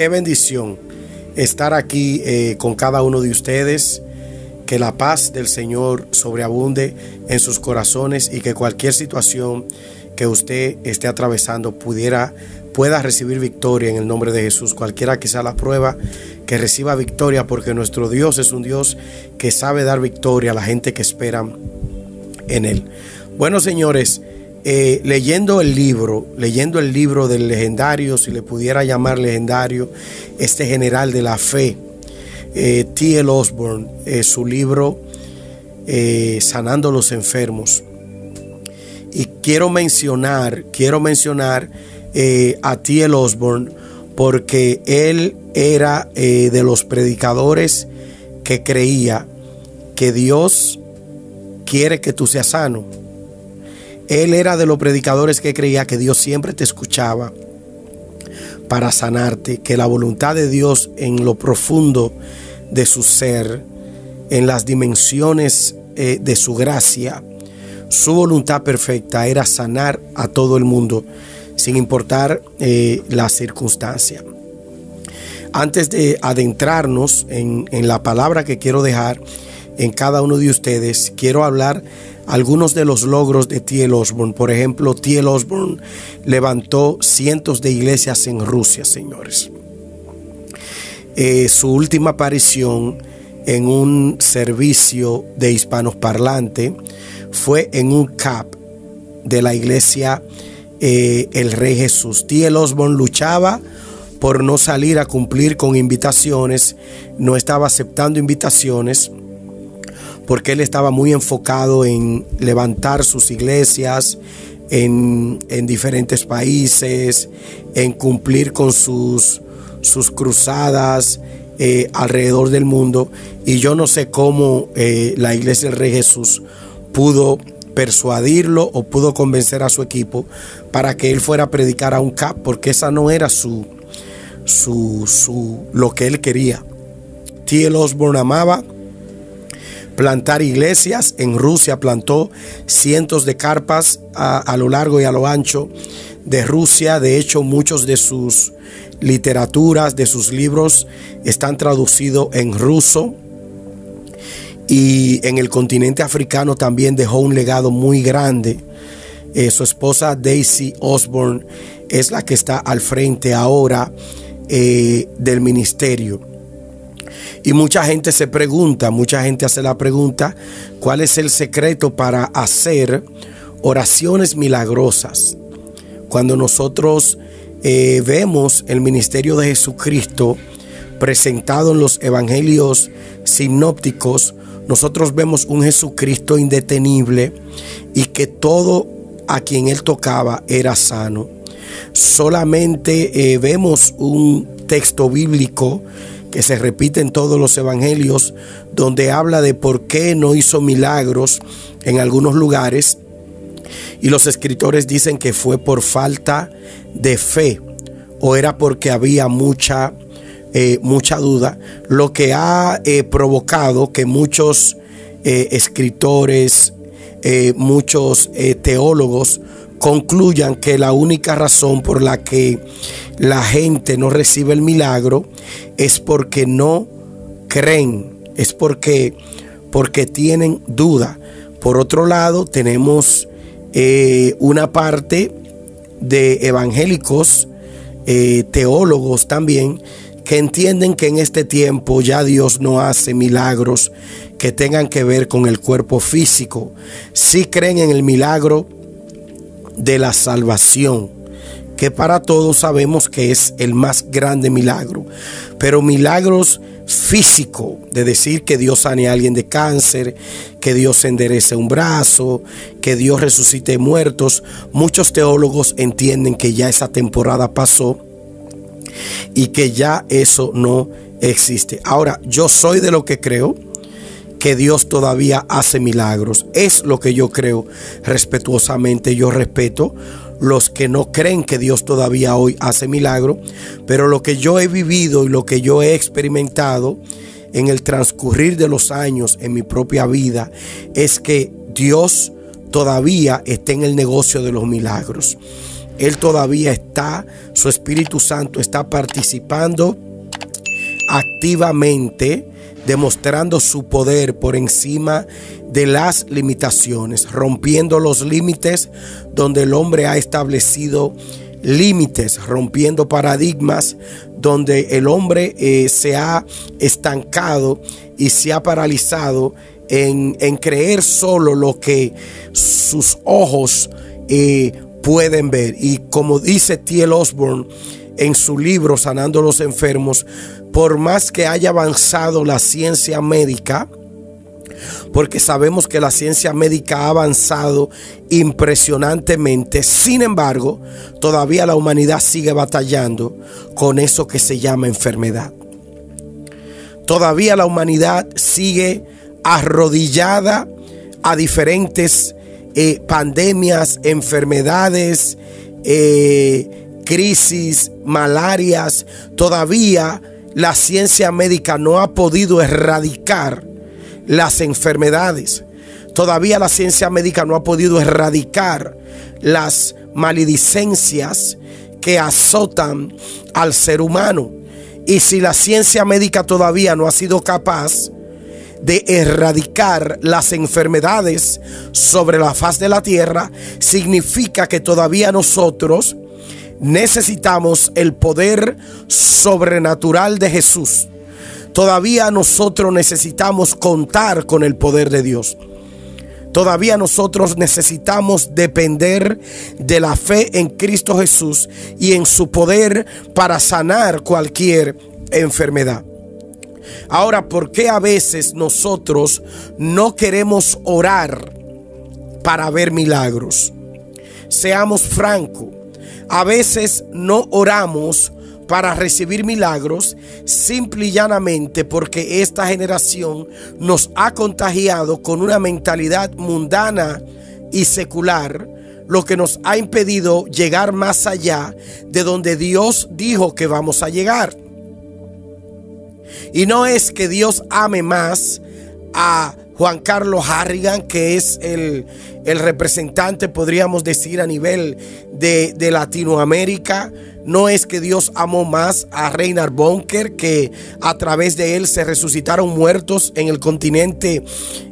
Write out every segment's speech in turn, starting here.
qué bendición estar aquí eh, con cada uno de ustedes. Que la paz del Señor sobreabunde en sus corazones y que cualquier situación que usted esté atravesando pudiera pueda recibir victoria en el nombre de Jesús. Cualquiera que sea la prueba, que reciba victoria porque nuestro Dios es un Dios que sabe dar victoria a la gente que espera en Él. Bueno, señores, eh, leyendo el libro, leyendo el libro del legendario, si le pudiera llamar legendario, este general de la fe, eh, T.L. Osborne, eh, su libro Sanando los Enfermos. Y quiero mencionar, quiero mencionar a T.L. Osborne porque él era de los predicadores que creía que Dios quiere que tú seas sano él era de los predicadores que creía que Dios siempre te escuchaba para sanarte, que la voluntad de Dios en lo profundo de su ser, en las dimensiones eh, de su gracia, su voluntad perfecta era sanar a todo el mundo, sin importar eh, la circunstancia. Antes de adentrarnos en, en la palabra que quiero dejar en cada uno de ustedes, quiero hablar algunos de los logros de T.L. Osborne. Por ejemplo, T.L. Osborne levantó cientos de iglesias en Rusia, señores. Eh, su última aparición en un servicio de hispanos parlante fue en un CAP de la iglesia eh, El Rey Jesús. T.L. Osborne luchaba por no salir a cumplir con invitaciones, no estaba aceptando invitaciones porque él estaba muy enfocado en levantar sus iglesias en, diferentes países, en cumplir con sus, sus cruzadas eh, alrededor del mundo. Y yo no sé cómo eh, la iglesia del Rey Jesús pudo persuadirlo o pudo convencer a su equipo para que él fuera a predicar a un CAP, porque esa no era su, su, su lo que él quería. T.L. Osborne amaba plantar iglesias. En Rusia plantó cientos de carpas a, lo largo y a lo ancho de Rusia. De hecho, muchos de sus literaturas, de sus libros, están traducidos en ruso. Y en el continente africano también dejó un legado muy grande. Eh, su esposa Daisy Osborne es la que está al frente ahora eh, del ministerio. Y mucha gente se pregunta, mucha gente hace la pregunta, ¿cuál es el secreto para hacer oraciones milagrosas? Cuando nosotros eh, vemos el ministerio de Jesucristo presentado en los evangelios sinópticos, nosotros vemos un Jesucristo indetenible y que todo a quien él tocaba era sano. Solamente eh, vemos un texto bíblico que se repite en todos los evangelios, donde habla de por qué no hizo milagros en algunos lugares. Y los escritores dicen que fue por falta de fe o era porque había mucha, eh, mucha duda, lo que ha eh, provocado que muchos eh, escritores, muchos teólogos concluyan que la única razón por la que la gente no recibe el milagro es porque no creen, es porque, porque tienen duda. Por otro lado, tenemos eh, una parte de evangélicos, eh, teólogos también, que entienden que en este tiempo ya Dios no hace milagros que tengan que ver con el cuerpo físico. Sí creen en el milagro de la salvación, que para todos sabemos que es el más grande milagro. Pero milagros físicos, de decir que Dios sane a alguien de cáncer, que Dios enderece un brazo, que Dios resucite muertos, muchos teólogos entienden que ya esa temporada pasó y que ya eso no existe. Ahora, yo soy de lo que creo que Dios todavía hace milagros. Es lo que yo creo respetuosamente. Yo respeto los que no creen que Dios todavía hoy hace milagros, pero lo que yo he vivido y lo que yo he experimentado en el transcurrir de los años en mi propia vida es que Dios todavía está en el negocio de los milagros. Él todavía está, su Espíritu Santo está participando activamente, demostrando su poder por encima de las limitaciones, rompiendo los límites donde el hombre ha establecido límites, rompiendo paradigmas donde el hombre eh, se ha estancado y se ha paralizado en, creer solo lo que sus ojos eh, pueden ver. Y como dice T.L. Osborne en su libro Sanando los Enfermos, por más que haya avanzado la ciencia médica, porque sabemos que la ciencia médica ha avanzado impresionantemente. Sin embargo, todavía la humanidad sigue batallando con eso que se llama enfermedad. Todavía la humanidad sigue arrodillada a diferentes eh, pandemias, enfermedades, eh, crisis, malarias. Todavía la ciencia médica no ha podido erradicar las enfermedades. Todavía la ciencia médica no ha podido erradicar las maledicencias que azotan al ser humano. Y si la ciencia médica todavía no ha sido capaz de erradicar las enfermedades sobre la faz de la tierra, significa que todavía nosotros necesitamos el poder sobrenatural de Jesús Todavía nosotros necesitamos contar con el poder de Dios. Todavía nosotros necesitamos depender de la fe en Cristo Jesús y en su poder para sanar cualquier enfermedad. Ahora, ¿por qué a veces nosotros no queremos orar para ver milagros? Seamos francos, a veces no oramos para recibir milagros, simple y llanamente porque esta generación nos ha contagiado con una mentalidad mundana y secular, lo que nos ha impedido llegar más allá de donde Dios dijo que vamos a llegar. Y no es que Dios ame más a Juan Carlos Harrigan, que es el, representante, podríamos decir, a nivel de, de Latinoamérica, no es que Dios amó más a Reinhard Bonker, que a través de él se resucitaron muertos en el continente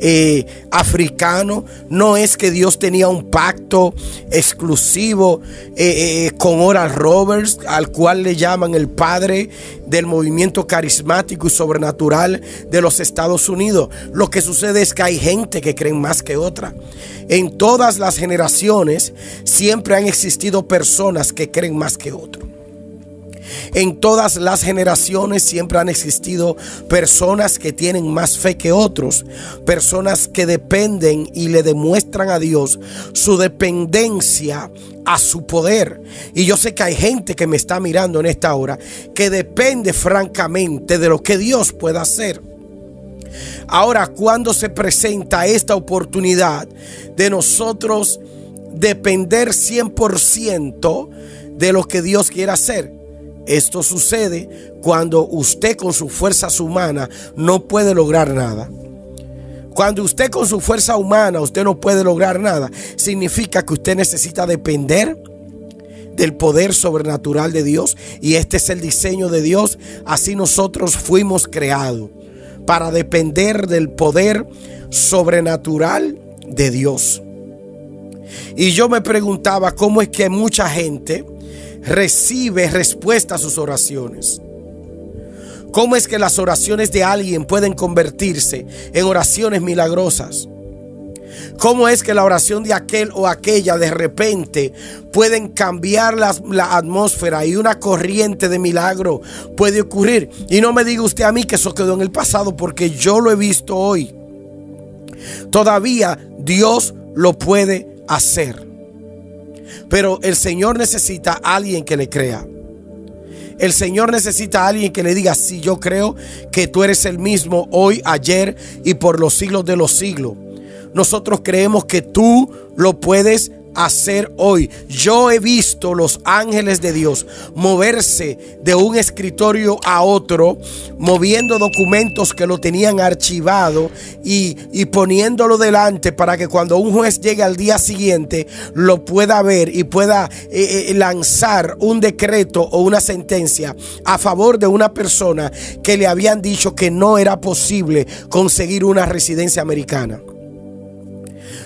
eh, africano. No es que Dios tenía un pacto exclusivo eh, eh, con Oral Roberts, al cual le llaman el padre del movimiento carismático y sobrenatural de los Estados Unidos. Lo que sucede es que hay gente que creen más que otra. En todas las generaciones siempre han existido personas que creen más que otros. En todas las generaciones siempre han existido personas que tienen más fe que otros, personas que dependen y le demuestran a Dios su dependencia a su poder. Y yo sé que hay gente que me está mirando en esta hora que depende francamente de lo que Dios pueda hacer. Ahora, cuando se presenta esta oportunidad de nosotros depender 100% de lo que Dios quiere hacer, esto sucede cuando usted con su fuerza humana no puede lograr nada. Cuando usted con su fuerza humana usted no puede lograr nada, significa que usted necesita depender del poder sobrenatural de Dios y este es el diseño de Dios. Así nosotros fuimos creados para depender del poder sobrenatural de Dios. Y yo me preguntaba cómo es que mucha gente recibe respuesta a sus oraciones. ¿Cómo es que las oraciones de alguien pueden convertirse en oraciones milagrosas? ¿Cómo es que la oración de aquel o aquella de repente pueden cambiar la, la, atmósfera y una corriente de milagro puede ocurrir? Y no me diga usted a mí que eso quedó en el pasado porque yo lo he visto hoy. Todavía Dios lo puede hacer. Pero el Señor necesita a alguien que le crea. El Señor necesita a alguien que le diga, si yo creo que tú eres el mismo hoy, ayer y por los siglos de los siglos. Nosotros creemos que tú lo puedes hacer hoy. Yo he visto los ángeles de Dios moverse de un escritorio a otro, moviendo documentos que lo tenían archivado y, poniéndolo delante para que cuando un juez llegue al día siguiente lo pueda ver y pueda eh, eh, lanzar un decreto o una sentencia a favor de una persona que le habían dicho que no era posible conseguir una residencia americana.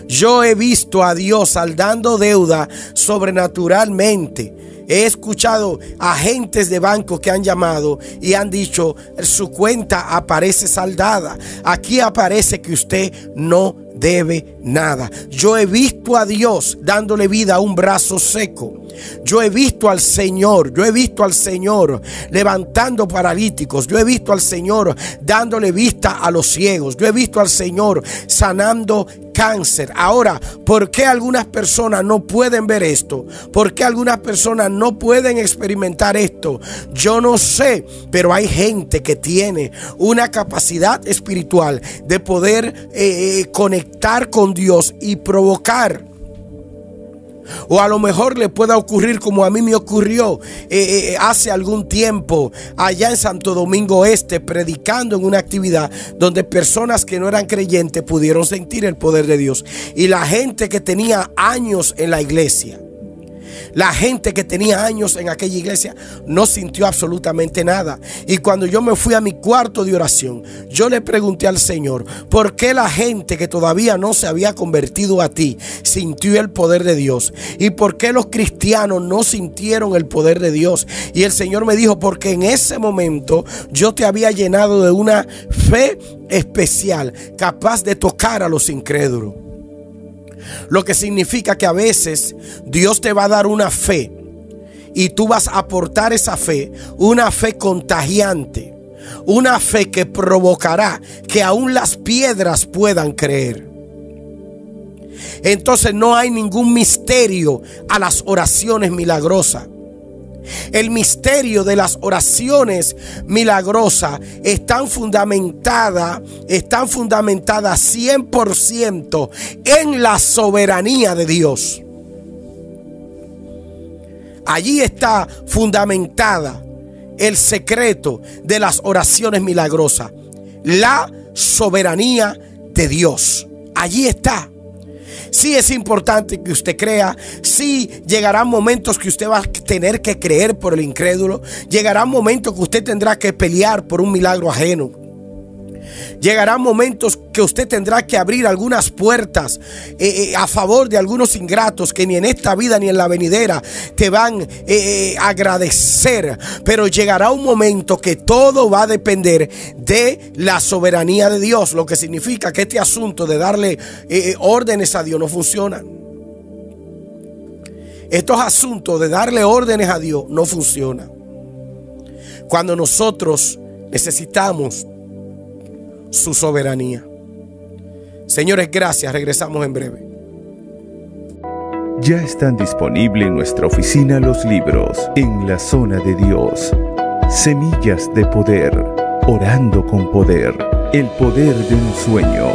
Yo he visto a Dios saldando deuda sobrenaturalmente. He escuchado agentes de banco que han llamado y han dicho, su cuenta aparece saldada. Aquí aparece que usted no debe nada. Yo he visto a Dios dándole vida a un brazo seco. Yo he visto al Señor, yo he visto al Señor levantando paralíticos, yo he visto al Señor dándole vista a los ciegos, yo he visto al Señor sanando cáncer. Ahora, ¿por qué algunas personas no pueden ver esto? ¿Por qué algunas personas no pueden experimentar esto? Yo no sé, pero hay gente que tiene una capacidad espiritual de poder eh, eh, conectar con Dios y provocar o a lo mejor le pueda ocurrir como a mí me ocurrió eh, eh, hace algún tiempo allá en Santo Domingo Este, predicando en una actividad donde personas que no eran creyentes pudieron sentir el poder de Dios. Y la gente que tenía años en la iglesia la gente que tenía años en aquella iglesia no sintió absolutamente nada. Y cuando yo me fui a mi cuarto de oración, yo le pregunté al Señor, ¿por qué la gente que todavía no se había convertido a ti sintió el poder de Dios? ¿Y por qué los cristianos no sintieron el poder de Dios? Y el Señor me dijo, porque en ese momento yo te había llenado de una fe especial, capaz de tocar a los incrédulos. Lo que significa que a veces Dios te va a dar una fe y tú vas a aportar esa fe, una fe contagiante, una fe que provocará que aún las piedras puedan creer. Entonces no hay ningún misterio a las oraciones milagrosas. El misterio de las oraciones milagrosas están fundamentadas, están fundamentadas 100% en la soberanía de Dios. Allí está fundamentada el secreto de las oraciones milagrosas, la soberanía de Dios. Allí está. Sí es importante que usted crea. Sí llegarán momentos que usted va a tener que creer por el incrédulo. Llegarán momentos que usted tendrá que pelear por un milagro ajeno. Llegarán momentos que usted tendrá que abrir algunas puertas eh, eh, a favor de algunos ingratos que ni en esta vida ni en la venidera te van eh, a agradecer. Pero llegará un momento que todo va a depender de la soberanía de Dios, lo que significa que este asunto de darle órdenes a Dios no funciona. Estos asuntos de darle órdenes a Dios no funcionan. Cuando nosotros necesitamos su soberanía. Señores, gracias. Regresamos en breve. Ya están disponibles en nuestra oficina los libros En la zona de Dios. Semillas de poder. Orando con poder. El poder de un sueño.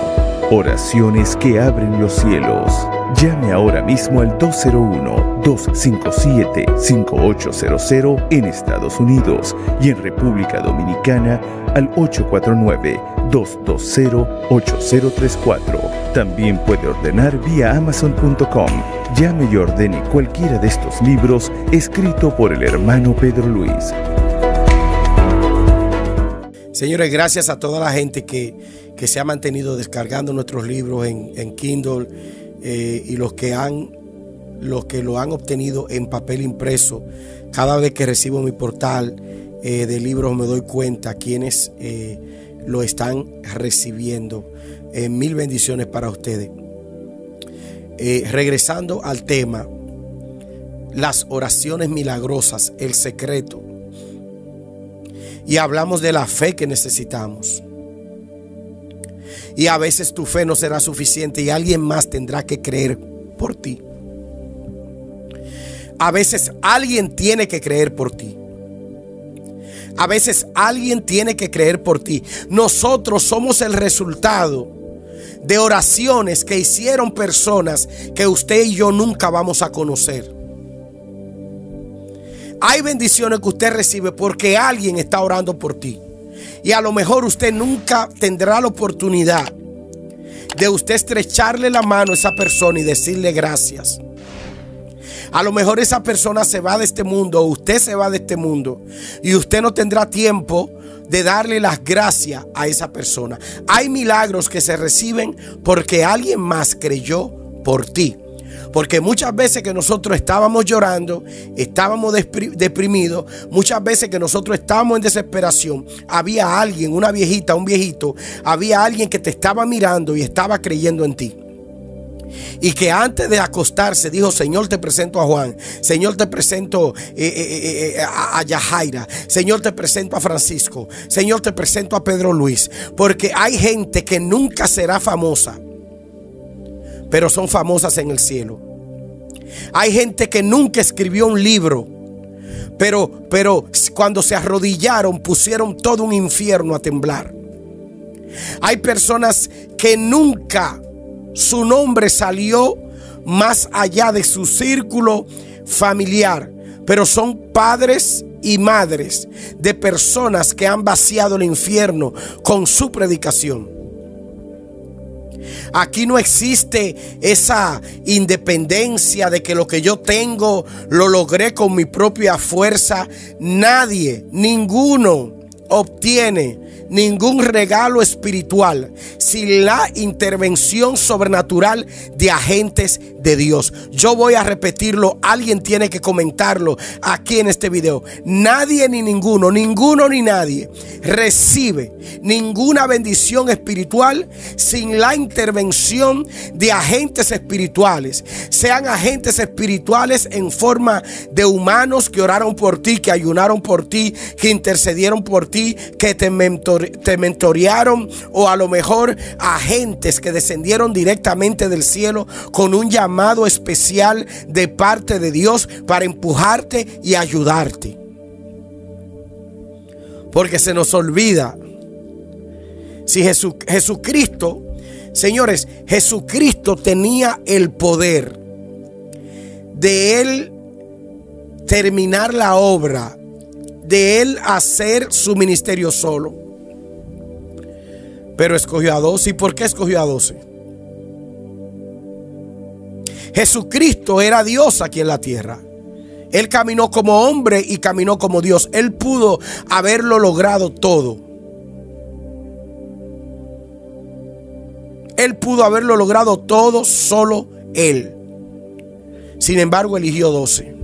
Oraciones que abren los cielos. Llame ahora mismo al 201-257-5800 en Estados Unidos y en República Dominicana al 849-220-8034. También puede ordenar vía amazon.com. Llame y ordene cualquiera de estos libros escrito por el hermano Pedro Luis. Señores, gracias a toda la gente que, se ha mantenido descargando nuestros libros en, en Kindle eh, y los que han los que lo han obtenido en papel impreso. Cada vez que recibo mi portal eh, de libros me doy cuenta quienes eh, lo están recibiendo. mil bendiciones para ustedes. regresando al tema, las oraciones milagrosas, el secreto. Y hablamos de la fe que necesitamos. Y a veces tu fe no será suficiente y alguien más tendrá que creer por ti. A veces alguien tiene que creer por ti. A veces alguien tiene que creer por ti. Nosotros somos el resultado de oraciones que hicieron personas que usted y yo nunca vamos a conocer. Hay bendiciones que usted recibe porque alguien está orando por ti. Y a lo mejor usted nunca tendrá la oportunidad de usted estrecharle la mano a esa persona y decirle gracias. A lo mejor esa persona se va de este mundo, usted se va de este mundo, y usted no tendrá tiempo de darle las gracias a esa persona. Hay milagros que se reciben porque alguien más creyó por ti. Porque muchas veces que nosotros estábamos llorando, estábamos deprimidos, muchas veces que nosotros estábamos en desesperación, había alguien, una viejita, un viejito, había alguien que te estaba mirando y estaba creyendo en ti. Y que antes de acostarse dijo, Señor te presento a Juan, Señor te presento eh, eh, eh, a Yajaira, Señor te presento a Francisco, Señor te presento a Pedro Luis. Porque hay gente que nunca será famosa pero son famosas en el cielo. Hay gente que nunca escribió un libro, pero, pero cuando se arrodillaron pusieron todo un infierno a temblar. Hay personas que nunca su nombre salió más allá de su círculo familiar, pero son padres y madres de personas que han vaciado el infierno con su predicación. Aquí no existe esa independencia de que lo que yo tengo lo logré con mi propia fuerza. Nadie, ninguno obtiene ningún regalo espiritual sin la intervención sobrenatural de agentes de Dios. Yo voy a repetirlo, alguien tiene que comentarlo aquí en este video. Nadie ni ninguno, ninguno ni nadie recibe ninguna bendición espiritual sin la intervención de agentes espirituales. Sean agentes espirituales en forma de humanos que oraron por ti, que ayunaron por ti, que intercedieron por ti, que te te mentorearon o a lo mejor agentes que descendieron directamente del cielo con un llamado especial de parte de Dios para empujarte y ayudarte. Porque se nos olvida si Jesucristo, señores, Jesucristo tenía el poder de él terminar la obra, de él hacer su ministerio solo. Pero escogió a doce. ¿Y por qué escogió a doce? Jesucristo era Dios aquí en la tierra. Él caminó como hombre y caminó como Dios. Él pudo haberlo logrado todo. Él pudo haberlo logrado todo solo Él. Sin embargo, eligió doce.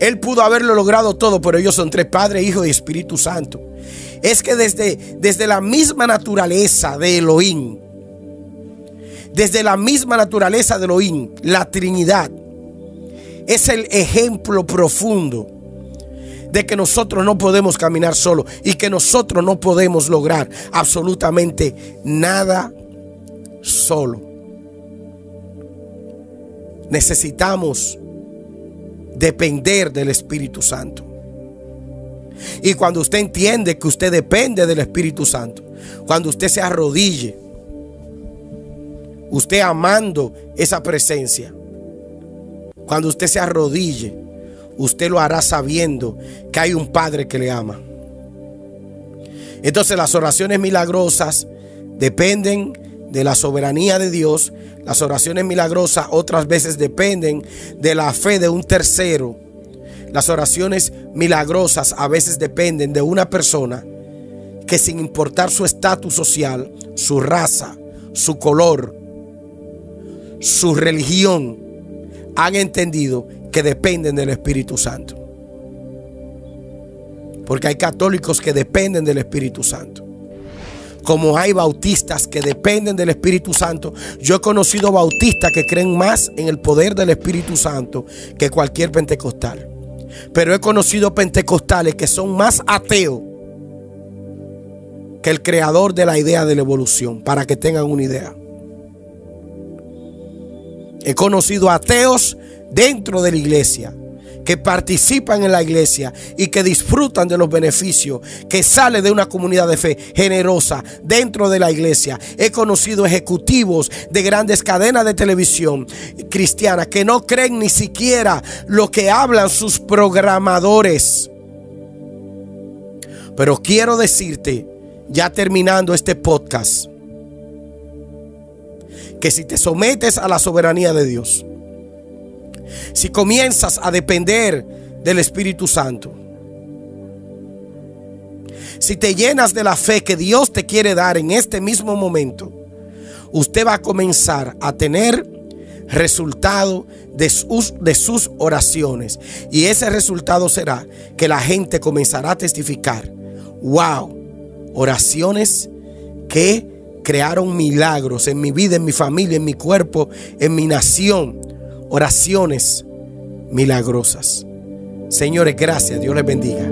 Él pudo haberlo logrado todo, pero ellos son tres, Padre, Hijo y Espíritu Santo. Es que desde, desde la misma naturaleza de Elohim, desde la misma naturaleza de Elohim, la Trinidad, es el ejemplo profundo de que nosotros no podemos caminar solo y que nosotros no podemos lograr absolutamente nada solo. Necesitamos depender del Espíritu Santo. Y cuando usted entiende que usted depende del Espíritu Santo, cuando usted se arrodille, usted amando esa presencia, cuando usted se arrodille, usted lo hará sabiendo que hay un Padre que le ama. Entonces las oraciones milagrosas dependen de la soberanía de Dios. Las oraciones milagrosas otras veces dependen de la fe de un tercero. Las oraciones milagrosas a veces dependen de una persona que sin importar su estatus social, su raza, su color, su religión, han entendido que dependen del Espíritu Santo. Porque hay católicos que dependen del Espíritu Santo como hay bautistas que dependen del Espíritu Santo. Yo he conocido bautistas que creen más en el poder del Espíritu Santo que cualquier pentecostal. Pero he conocido pentecostales que son más ateos que el creador de la idea de la evolución, para que tengan una idea. He conocido ateos dentro de la iglesia que participan en la iglesia y que disfrutan de los beneficios que sale de una comunidad de fe generosa dentro de la iglesia. He conocido ejecutivos de grandes cadenas de televisión cristianas que no creen ni siquiera lo que hablan sus programadores. Pero quiero decirte, ya terminando este podcast, que si te sometes a la soberanía de Dios, si comienzas a depender del Espíritu Santo, si te llenas de la fe que Dios te quiere dar en este mismo momento, usted va a comenzar a tener resultado de sus, de sus oraciones. Y ese resultado será que la gente comenzará a testificar, wow, oraciones que crearon milagros en mi vida, en mi familia, en mi cuerpo, en mi nación. Oraciones milagrosas. Señores, gracias. Dios les bendiga.